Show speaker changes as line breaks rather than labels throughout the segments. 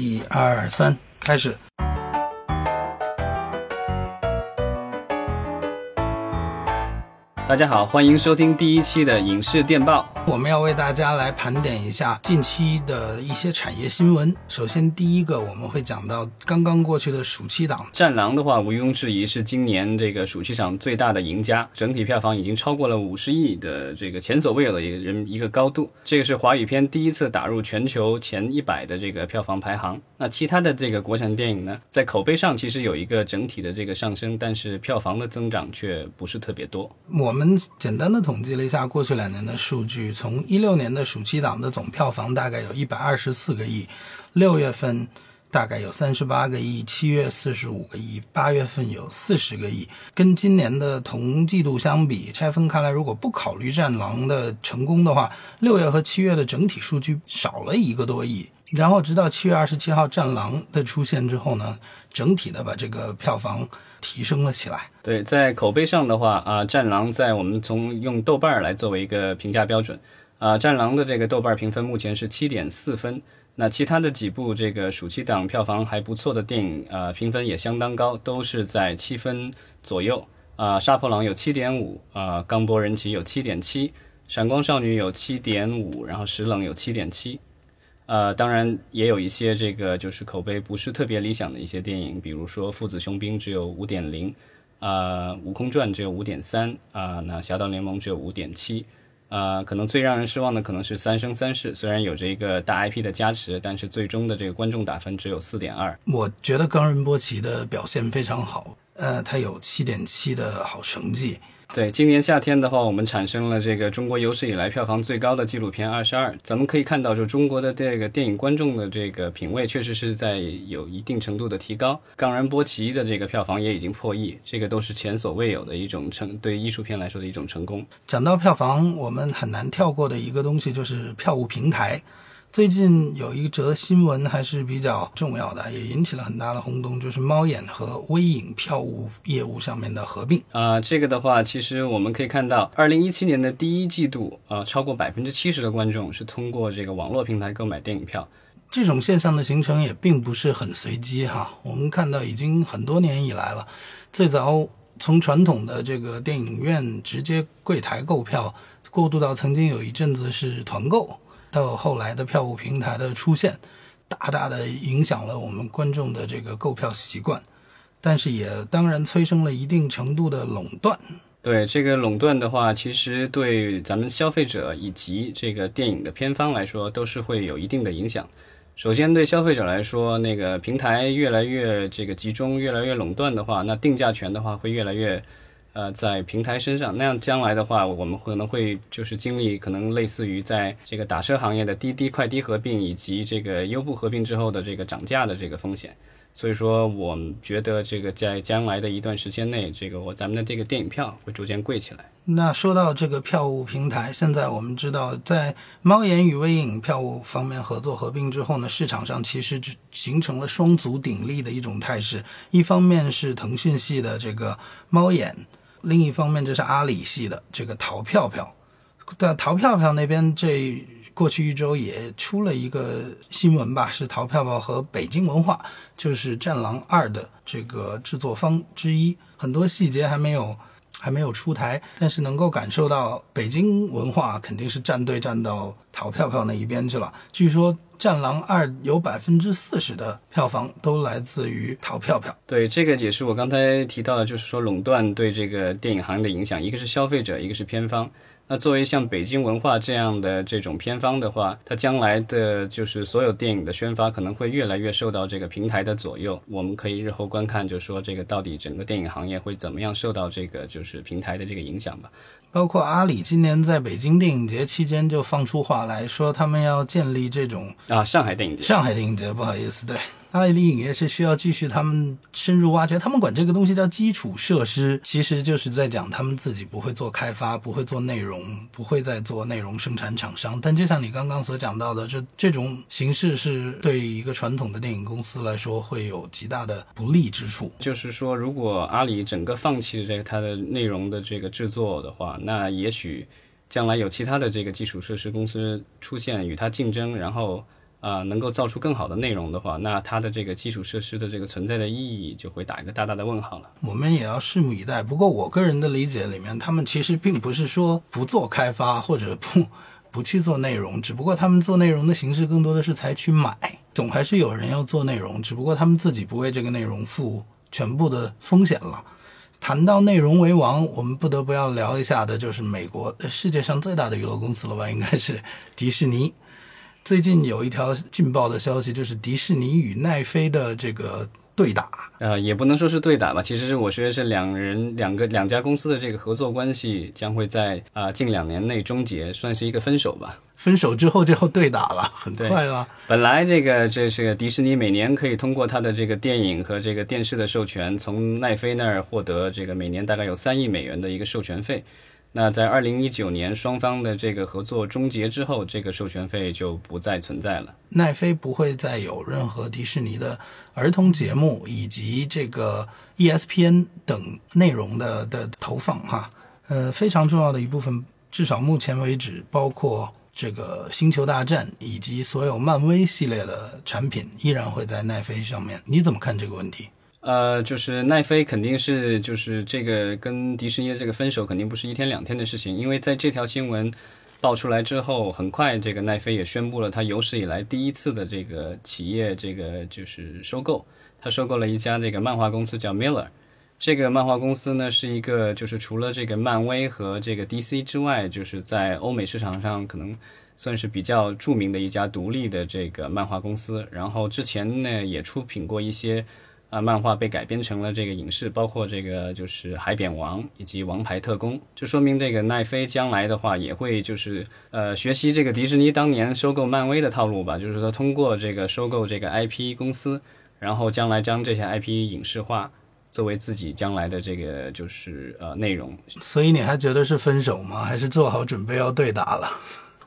一二三，开始。
大家好，欢迎收听第一期的影视电报。
我们要为大家来盘点一下近期的一些产业新闻。首先，第一个我们会讲到刚刚过去的暑期档，《
战狼》的话，毋庸置疑是今年这个暑期档最大的赢家，整体票房已经超过了五十亿的这个前所未有的一个人一个高度。这个是华语片第一次打入全球前一百的这个票房排行。那其他的这个国产电影呢，在口碑上其实有一个整体的这个上升，但是票房的增长却不是特别多。
我们我们简单的统计了一下过去两年的数据，从一六年的暑期档的总票房大概有一百二十四个亿，六月份大概有三十八个亿，七月四十五个亿，八月份有四十个亿。跟今年的同季度相比，拆分开来，如果不考虑《战狼》的成功的话，六月和七月的整体数据少了一个多亿。然后直到七月二十七号《战狼》的出现之后呢，整体的把这个票房提升了起来。
对，在口碑上的话啊，《战狼》在我们从用豆瓣儿来作为一个评价标准啊，《战狼》的这个豆瓣评分目前是七点四分。那其他的几部这个暑期档票房还不错的电影啊，评分也相当高，都是在七分左右啊。《杀破狼》有七点五啊，《钢波人奇》有七点七，《闪光少女》有七点五，然后《石冷》有七点七。呃，当然也有一些这个就是口碑不是特别理想的一些电影，比如说《父子雄兵》只有五点零，啊，《悟空传》只有五点三，啊，那《侠盗联盟》只有五点七，啊，可能最让人失望的可能是《三生三世》，虽然有着一个大 IP 的加持，但是最终的这个观众打分只有四点二。
我觉得冈仁波齐的表现非常好，呃，他有七点七的好成绩。
对，今年夏天的话，我们产生了这个中国有史以来票房最高的纪录片《二十二》。咱们可以看到，就中国的这个电影观众的这个品味，确实是在有一定程度的提高。冈仁波齐的这个票房也已经破亿，这个都是前所未有的一种成对艺术片来说的一种成功。
讲到票房，我们很难跳过的一个东西就是票务平台。最近有一则新闻还是比较重要的，也引起了很大的轰动，就是猫眼和微影票务业务上面的合并。
啊，这个的话，其实我们可以看到，二零一七年的第一季度，啊，超过百分之七十的观众是通过这个网络平台购买电影票。
这种现象的形成也并不是很随机哈，我们看到已经很多年以来了。最早从传统的这个电影院直接柜台购票，过渡到曾经有一阵子是团购。到后来的票务平台的出现，大大的影响了我们观众的这个购票习惯，但是也当然催生了一定程度的垄断。
对这个垄断的话，其实对咱们消费者以及这个电影的片方来说，都是会有一定的影响。首先，对消费者来说，那个平台越来越这个集中，越来越垄断的话，那定价权的话会越来越。呃，在平台身上，那样将来的话，我们可能会就是经历可能类似于在这个打车行业的滴滴快滴合并以及这个优步合并之后的这个涨价的这个风险。所以说，我觉得这个在将来的一段时间内，这个我咱们的这个电影票会逐渐贵起来。
那说到这个票务平台，现在我们知道，在猫眼与微影票务方面合作合并之后呢，市场上其实形成了双足鼎立的一种态势。一方面是腾讯系的这个猫眼。另一方面，这是阿里系的这个淘票票，但淘票票那边，这过去一周也出了一个新闻吧，是淘票票和北京文化，就是《战狼二》的这个制作方之一，很多细节还没有还没有出台，但是能够感受到北京文化肯定是站队站到淘票票那一边去了。据说。《战狼二》有百分之四十的票房都来自于淘票票。
对，这个也是我刚才提到的，就是说垄断对这个电影行业的影响，一个是消费者，一个是片方。那作为像北京文化这样的这种片方的话，它将来的就是所有电影的宣发可能会越来越受到这个平台的左右。我们可以日后观看，就说这个到底整个电影行业会怎么样受到这个就是平台的这个影响吧。
包括阿里今年在北京电影节期间就放出话来说，他们要建立这种
啊上海电影节，
上海电影节，不好意思，对。阿里影业是需要继续他们深入挖掘，他们管这个东西叫基础设施，其实就是在讲他们自己不会做开发，不会做内容，不会再做内容生产厂商。但就像你刚刚所讲到的，这这种形式是对一个传统的电影公司来说会有极大的不利之处。
就是说，如果阿里整个放弃这个它的内容的这个制作的话，那也许将来有其他的这个基础设施公司出现与它竞争，然后。啊、能够造出更好的内容的话，那它的这个基础设施的这个存在的意义就会打一个大大的问号了。
我们也要拭目以待。不过我个人的理解里面，他们其实并不是说不做开发或者不不去做内容，只不过他们做内容的形式更多的是采取买，总还是有人要做内容，只不过他们自己不为这个内容负全部的风险了。谈到内容为王，我们不得不要聊一下的就是美国世界上最大的娱乐公司了吧，应该是迪士尼。最近有一条劲爆的消息，就是迪士尼与奈飞的这个对打。
呃，也不能说是对打吧，其实是我觉得是两人两个两家公司的这个合作关系将会在啊、近两年内终结，算是一个分手吧。
分手之后就要对打了，很快了。
本来这个这是个迪士尼每年可以通过它的这个电影和这个电视的授权，从奈飞那儿获得这个每年大概有三亿美元的一个授权费。那在二零一九年双方的这个合作终结之后，这个授权费就不再存在了。
奈飞不会再有任何迪士尼的儿童节目以及这个 ESPN 等内容的的投放哈，呃，非常重要的一部分，至少目前为止，包括这个星球大战以及所有漫威系列的产品，依然会在奈飞上面。你怎么看这个问题？
呃，就是奈飞肯定是就是这个跟迪士尼的这个分手肯定不是一天两天的事情，因为在这条新闻爆出来之后，很快这个奈飞也宣布了它有史以来第一次的这个企业这个就是收购，他收购了一家这个漫画公司叫 Miller。这个漫画公司呢是一个就是除了这个漫威和这个 DC 之外，就是在欧美市场上可能算是比较著名的一家独立的这个漫画公司。然后之前呢也出品过一些。啊，漫画被改编成了这个影视，包括这个就是《海扁王》以及《王牌特工》，就说明这个奈飞将来的话也会就是呃学习这个迪士尼当年收购漫威的套路吧，就是说通过这个收购这个 IP 公司，然后将来将这些 IP 影视化，作为自己将来的这个就是呃内容。
所以你还觉得是分手吗？还是做好准备要对打了？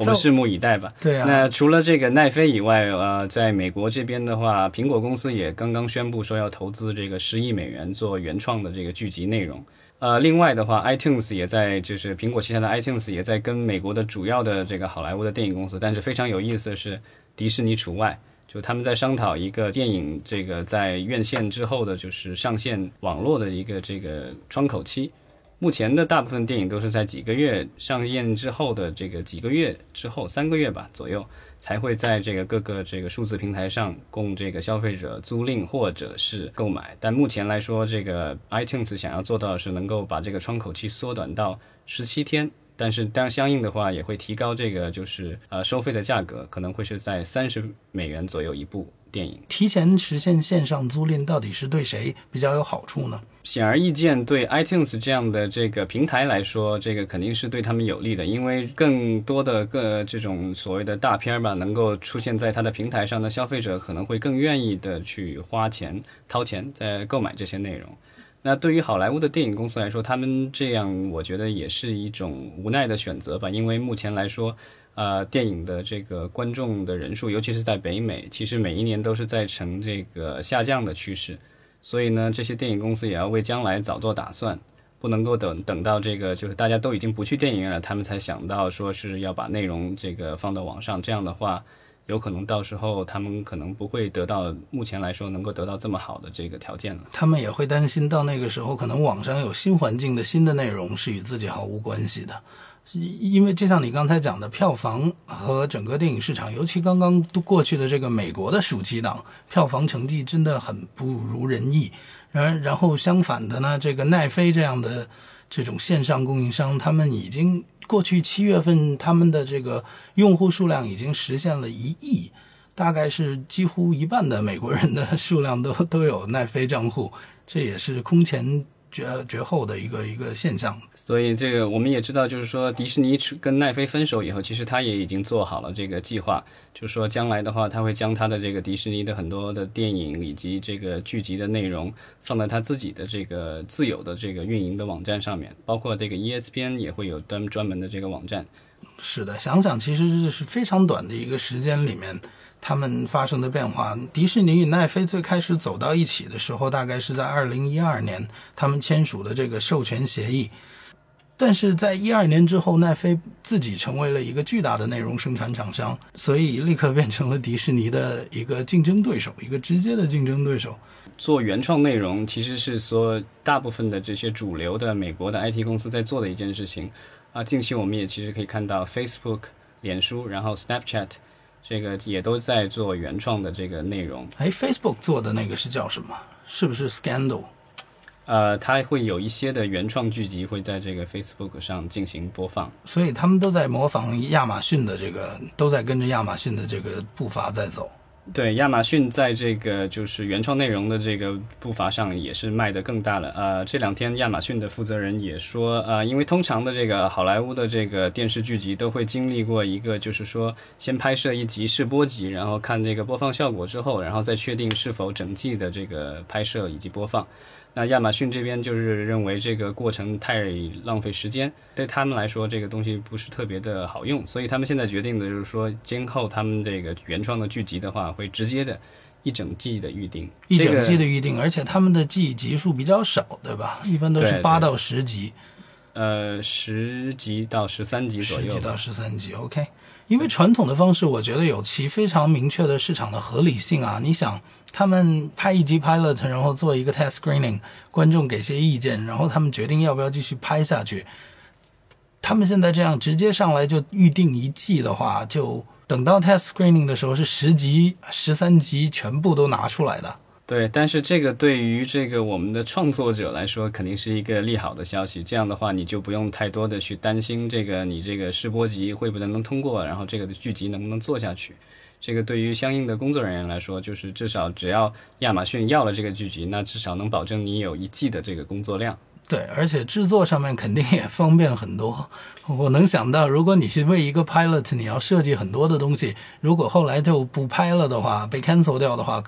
我们拭目以待吧。
对啊，
那除了这个奈飞以外，呃，在美国这边的话，苹果公司也刚刚宣布说要投资这个十亿美元做原创的这个剧集内容。呃，另外的话，iTunes 也在，就是苹果旗下的 iTunes 也在跟美国的主要的这个好莱坞的电影公司，但是非常有意思的是，迪士尼除外，就他们在商讨一个电影这个在院线之后的，就是上线网络的一个这个窗口期。目前的大部分电影都是在几个月上映之后的这个几个月之后，三个月吧左右，才会在这个各个这个数字平台上供这个消费者租赁或者是购买。但目前来说，这个 iTunes 想要做到的是能够把这个窗口期缩短到十七天，但是当相应的话也会提高这个就是呃收费的价格，可能会是在三十美元左右一部电影。
提前实现线上租赁到底是对谁比较有好处呢？
显而易见，对 iTunes 这样的这个平台来说，这个肯定是对他们有利的，因为更多的个这种所谓的大片儿吧，能够出现在它的平台上的消费者可能会更愿意的去花钱掏钱在购买这些内容。那对于好莱坞的电影公司来说，他们这样我觉得也是一种无奈的选择吧，因为目前来说，呃，电影的这个观众的人数，尤其是在北美，其实每一年都是在呈这个下降的趋势。所以呢，这些电影公司也要为将来早做打算，不能够等等到这个就是大家都已经不去电影院了，他们才想到说是要把内容这个放到网上。这样的话，有可能到时候他们可能不会得到目前来说能够得到这么好的这个条件了。
他们也会担心到那个时候，可能网上有新环境的新的内容是与自己毫无关系的。因为就像你刚才讲的，票房和整个电影市场，尤其刚刚过去的这个美国的暑期档，票房成绩真的很不如人意。然然后相反的呢，这个奈飞这样的这种线上供应商，他们已经过去七月份他们的这个用户数量已经实现了一亿，大概是几乎一半的美国人的数量都都有奈飞账户，这也是空前。绝绝后的一个一个现象，
所以这个我们也知道，就是说迪士尼跟奈飞分手以后，其实他也已经做好了这个计划，就是说将来的话，他会将他的这个迪士尼的很多的电影以及这个剧集的内容放在他自己的这个自有的这个运营的网站上面，包括这个 ESPN 也会有专专门的这个网站。
是的，想想其实这是非常短的一个时间里面。他们发生的变化，迪士尼与奈飞最开始走到一起的时候，大概是在二零一二年，他们签署的这个授权协议。但是在一二年之后，奈飞自己成为了一个巨大的内容生产厂商，所以立刻变成了迪士尼的一个竞争对手，一个直接的竞争对手。
做原创内容其实是说大部分的这些主流的美国的 IT 公司在做的一件事情啊。近期我们也其实可以看到 Facebook、脸书，然后 Snapchat，这个也都在做原创的这个内容。
哎，Facebook 做的那个是叫什么？是不是 Scandal？
呃，它会有一些的原创剧集会在这个 Facebook 上进行播放，
所以他们都在模仿亚马逊的这个，都在跟着亚马逊的这个步伐在走。
对，亚马逊在这个就是原创内容的这个步伐上也是迈得更大了。呃，这两天亚马逊的负责人也说，呃，因为通常的这个好莱坞的这个电视剧集都会经历过一个，就是说先拍摄一集试播集，然后看这个播放效果之后，然后再确定是否整季的这个拍摄以及播放。那亚马逊这边就是认为这个过程太浪费时间，对他们来说这个东西不是特别的好用，所以他们现在决定的就是说，今后他们这个原创的剧集的话，会直接的一整季的预定，
一整季的预定，而且他们的季集数比较少，对吧？一般都是八到十集，
呃，十集到十三集左
右，十集到十三集，OK。因为传统的方式，我觉得有其非常明确的市场的合理性啊，你想。他们拍一集 pilot，然后做一个 test screening，观众给些意见，然后他们决定要不要继续拍下去。他们现在这样直接上来就预定一季的话，就等到 test screening 的时候是十集、十三集全部都拿出来的。
对，但是这个对于这个我们的创作者来说，肯定是一个利好的消息。这样的话，你就不用太多的去担心这个你这个试播集会不会能通过，然后这个的剧集能不能做下去。这个对于相应的工作人员来说，就是至少只要亚马逊要了这个剧集，那至少能保证你有一季的这个工作量。
对，而且制作上面肯定也方便很多。我能想到，如果你是为一个 pilot，你要设计很多的东西，如果后来就不拍了的话，被 cancel 掉的话，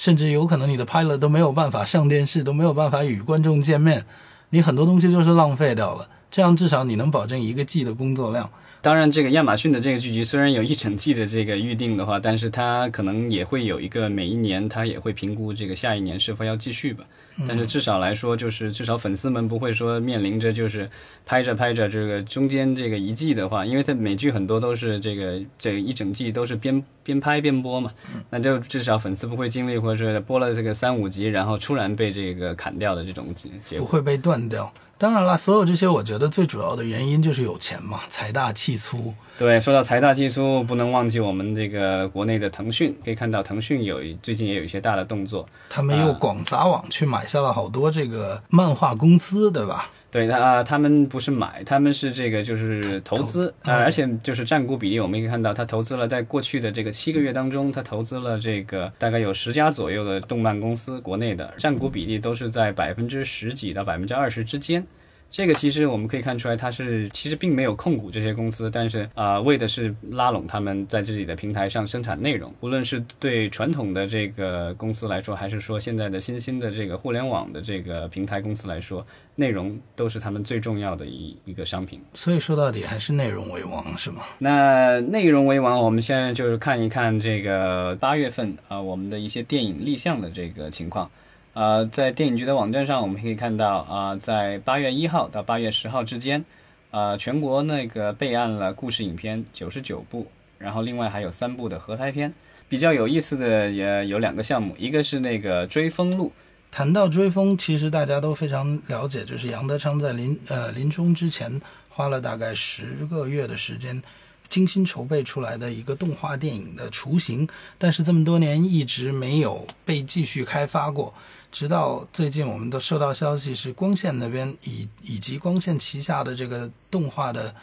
甚至有可能你的拍了都没有办法上电视，都没有办法与观众见面，你很多东西就是浪费掉了。这样至少你能保证一个季的工作量。
当然，这个亚马逊的这个剧集虽然有一整季的这个预定的话，但是它可能也会有一个每一年它也会评估这个下一年是否要继续吧。但是至少来说，就是至少粉丝们不会说面临着就是拍着拍着这个中间这个一季的话，因为它美剧很多都是这个这一整季都是边边拍边播嘛，那就至少粉丝不会经历或者是播了这个三五集，然后突然被这个砍掉的这种结果，
不会被断掉。当然了，所有这些，我觉得最主要的原因就是有钱嘛，财大气粗。
对，说到财大气粗，不能忘记我们这个国内的腾讯。可以看到，腾讯有最近也有一些大的动作，
他们又广撒网去买下了好多这个漫画公司，对吧？
对，他他们不是买，他们是这个就是投资啊，而且就是占股比例，我们可以看到，他投资了在过去的这个七个月当中，他投资了这个大概有十家左右的动漫公司，国内的占股比例都是在百分之十几到百分之二十之间。这个其实我们可以看出来，它是其实并没有控股这些公司，但是啊，为的是拉拢他们在自己的平台上生产内容。无论是对传统的这个公司来说，还是说现在的新兴的这个互联网的这个平台公司来说，内容都是他们最重要的一一个商品。
所以说到底还是内容为王，是吗？
那内容为王，我们现在就是看一看这个八月份啊，我们的一些电影立项的这个情况。呃，在电影局的网站上，我们可以看到啊，在八月一号到八月十号之间，呃，全国那个备案了故事影片九十九部，然后另外还有三部的合拍片。比较有意思的也有两个项目，一个是那个《追风录》。
谈到《追风》，其实大家都非常了解，就是杨德昌在临呃临终之前花了大概十个月的时间，精心筹备出来的一个动画电影的雏形，但是这么多年一直没有被继续开发过。直到最近，我们都收到消息，是光线那边以以及光线旗下的这个动画的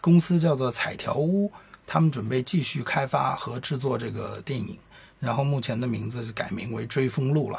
公司叫做彩条屋，他们准备继续开发和制作这个电影，然后目前的名字是改名为《追风录》了。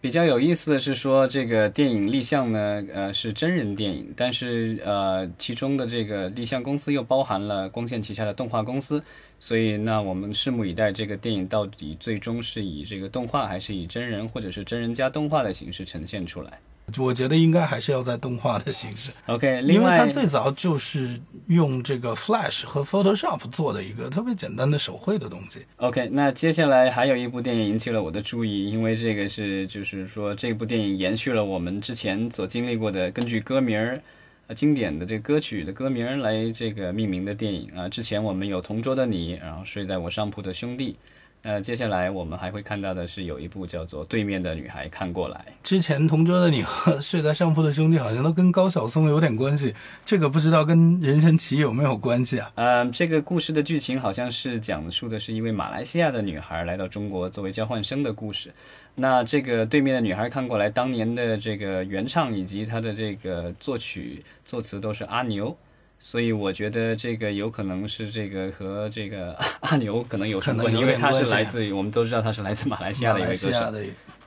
比较有意思的是说，这个电影立项呢，呃，是真人电影，但是呃，其中的这个立项公司又包含了光线旗下的动画公司。所以，那我们拭目以待，这个电影到底最终是以这个动画，还是以真人，或者是真人加动画的形式呈现出来？
我觉得应该还是要在动画的形式。
OK，
因为它最早就是用这个 Flash 和 Photoshop 做的一个特别简单的手绘的东西。
OK，那接下来还有一部电影引起了我的注意，因为这个是就是说这部电影延续了我们之前所经历过的，根据歌名儿。呃经典的这个歌曲的歌名来这个命名的电影啊。之前我们有《同桌的你》，然后睡在我上铺的兄弟。呃，接下来我们还会看到的是有一部叫做《对面的女孩看过来》。
之前同桌的你和睡在上铺的兄弟好像都跟高晓松有点关系，这个不知道跟任贤齐有没有关系啊？
呃，这个故事的剧情好像是讲述的是一位马来西亚的女孩来到中国作为交换生的故事。那这个对面的女孩看过来，当年的这个原唱以及她的这个作曲作词都是阿牛。所以我觉得这个有可能是这个和这个阿牛可能有什么关系，因为他是来自于我们都知道他是来自马来西亚的一位歌手。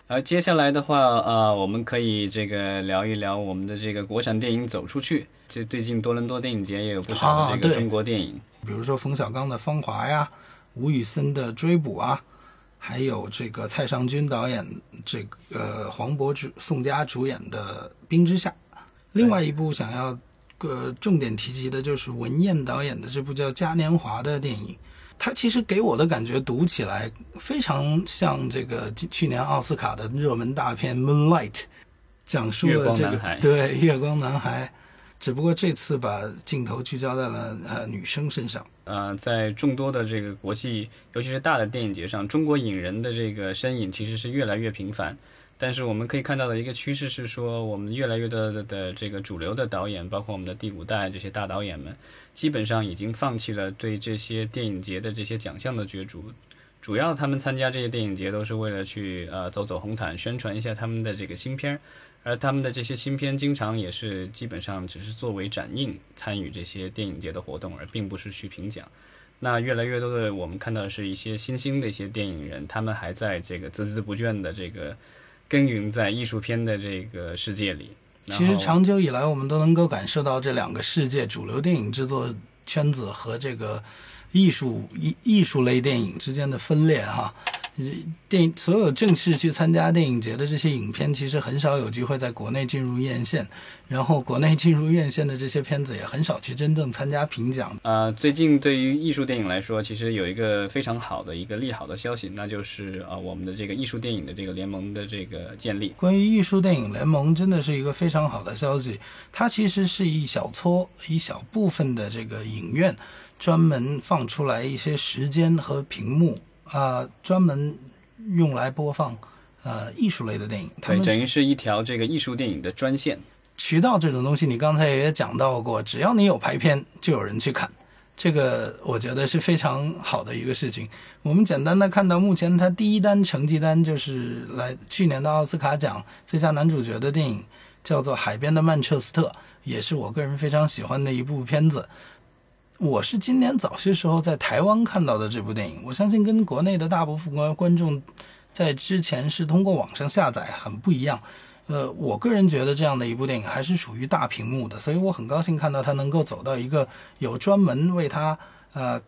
而接下来的话，呃，我们可以这个聊一聊我们的这个国产电影走出去。这最近多伦多电影节也有不少的这个中国电影，
比如说冯小刚的《芳华》呀，吴宇森的《追捕》啊，还有这个蔡尚君导演、这个黄渤主、宋佳主演的《冰之下》。另外一部想要。个重点提及的就是文彦导演的这部叫《嘉年华》的电影，它其实给我的感觉读起来非常像这个去年奥斯卡的热门大片《Moonlight》，讲述了这个对月光男孩，只不过这次把镜头聚焦在了呃女生身上。
呃，在众多的这个国际，尤其是大的电影节上，中国影人的这个身影其实是越来越频繁。但是我们可以看到的一个趋势是说，我们越来越多的这个主流的导演，包括我们的第五代这些大导演们，基本上已经放弃了对这些电影节的这些奖项的角逐。主要他们参加这些电影节都是为了去呃走走红毯，宣传一下他们的这个新片儿。而他们的这些新片经常也是基本上只是作为展映参与这些电影节的活动，而并不是去评奖。那越来越多的我们看到的是一些新兴的一些电影人，他们还在这个孜孜不倦的这个。耕耘在艺术片的这个世界里，
其实长久以来，我们都能够感受到这两个世界——主流电影制作圈子和这个艺术艺艺术类电影之间的分裂，哈。电影所有正式去参加电影节的这些影片，其实很少有机会在国内进入院线。然后，国内进入院线的这些片子也很少去真正参加评奖。
呃，最近对于艺术电影来说，其实有一个非常好的一个利好的消息，那就是呃，我们的这个艺术电影的这个联盟的这个建立。
关于艺术电影联盟，真的是一个非常好的消息。它其实是一小撮、一小部分的这个影院，专门放出来一些时间和屏幕。啊，专门用来播放呃艺术类的电影，
对，等于是一条这个艺术电影的专线
渠道。这种东西你刚才也讲到过，只要你有排片，就有人去看，这个我觉得是非常好的一个事情。我们简单的看到，目前它第一单成绩单就是来去年的奥斯卡奖最佳男主角的电影，叫做《海边的曼彻斯特》，也是我个人非常喜欢的一部片子。我是今年早些时候在台湾看到的这部电影，我相信跟国内的大部分观观众在之前是通过网上下载很不一样。呃，我个人觉得这样的一部电影还是属于大屏幕的，所以我很高兴看到它能够走到一个有专门为它呃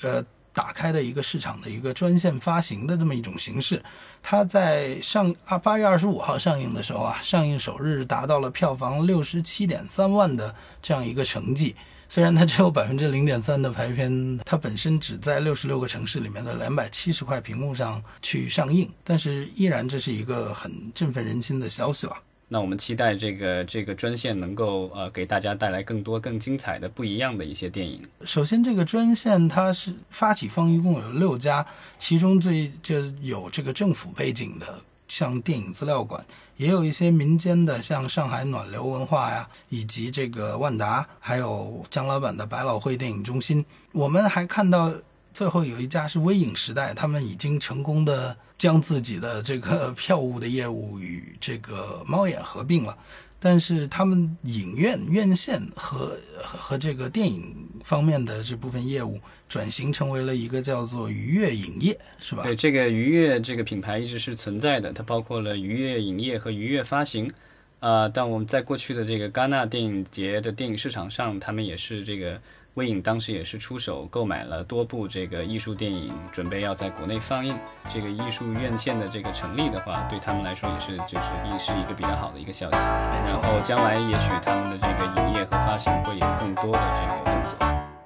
呃打开的一个市场的一个专线发行的这么一种形式。它在上啊八月二十五号上映的时候啊，上映首日达到了票房六十七点三万的这样一个成绩。虽然它只有百分之零点三的排片，它本身只在六十六个城市里面的两百七十块屏幕上去上映，但是依然这是一个很振奋人心的消息了。
那我们期待这个这个专线能够呃给大家带来更多更精彩的不一样的一些电影。
首先，这个专线它是发起方一共有六家，其中最就有这个政府背景的，像电影资料馆。也有一些民间的，像上海暖流文化呀，以及这个万达，还有姜老板的百老汇电影中心。我们还看到最后有一家是微影时代，他们已经成功的将自己的这个票务的业务与这个猫眼合并了。但是他们影院院线和和这个电影方面的这部分业务转型成为了一个叫做愉悦影业，是吧？
对，这个愉悦这个品牌一直是存在的，它包括了愉悦影业和愉悦发行。啊，但我们在过去的这个戛纳电影节的电影市场上，他们也是这个。微影当时也是出手购买了多部这个艺术电影，准备要在国内放映。这个艺术院线的这个成立的话，对他们来说也是就是也是一个比较好的一个消息。然后将来也许他们的这个影业和发行会有更多的这个动作。